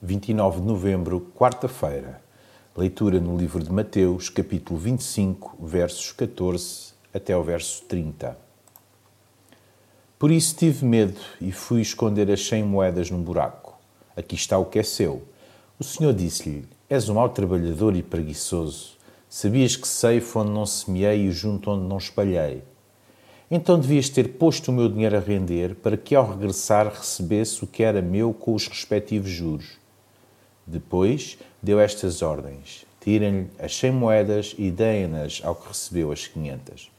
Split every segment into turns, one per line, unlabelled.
29 de novembro, quarta-feira. Leitura no livro de Mateus, capítulo 25, versos 14 até ao verso 30. Por isso tive medo e fui esconder as cem moedas num buraco. Aqui está o que é seu. O Senhor disse-lhe: És um mau trabalhador e preguiçoso. Sabias que sei onde não semeei e junto onde não espalhei. Então devias ter posto o meu dinheiro a render para que ao regressar recebesse o que era meu com os respectivos juros. Depois deu estas ordens: tirem-lhe as cem moedas e deem-nas ao que recebeu as quinhentas.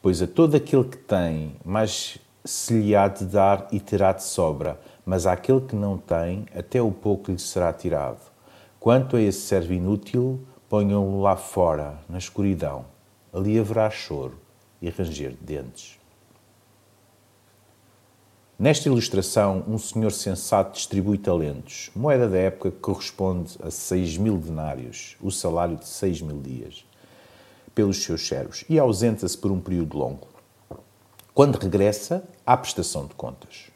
Pois a todo aquele que tem, mais se lhe há de dar e terá de sobra, mas àquele que não tem, até o pouco lhe será tirado. Quanto a esse servo inútil, ponham-no lá fora, na escuridão. Ali haverá choro e ranger de dentes. Nesta ilustração, um senhor sensato distribui talentos, moeda da época que corresponde a 6 mil denários, o salário de 6 mil dias, pelos seus servos, e ausenta-se por um período longo. Quando regressa, há prestação de contas.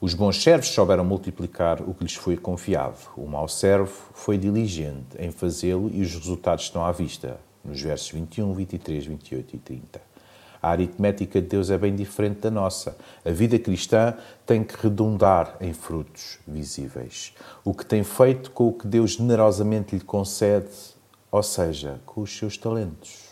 Os bons servos souberam multiplicar o que lhes foi confiado. O mau servo foi diligente em fazê-lo e os resultados estão à vista, nos versos 21, 23, 28 e 30. A aritmética de Deus é bem diferente da nossa. A vida cristã tem que redundar em frutos visíveis. O que tem feito com o que Deus generosamente lhe concede, ou seja, com os seus talentos.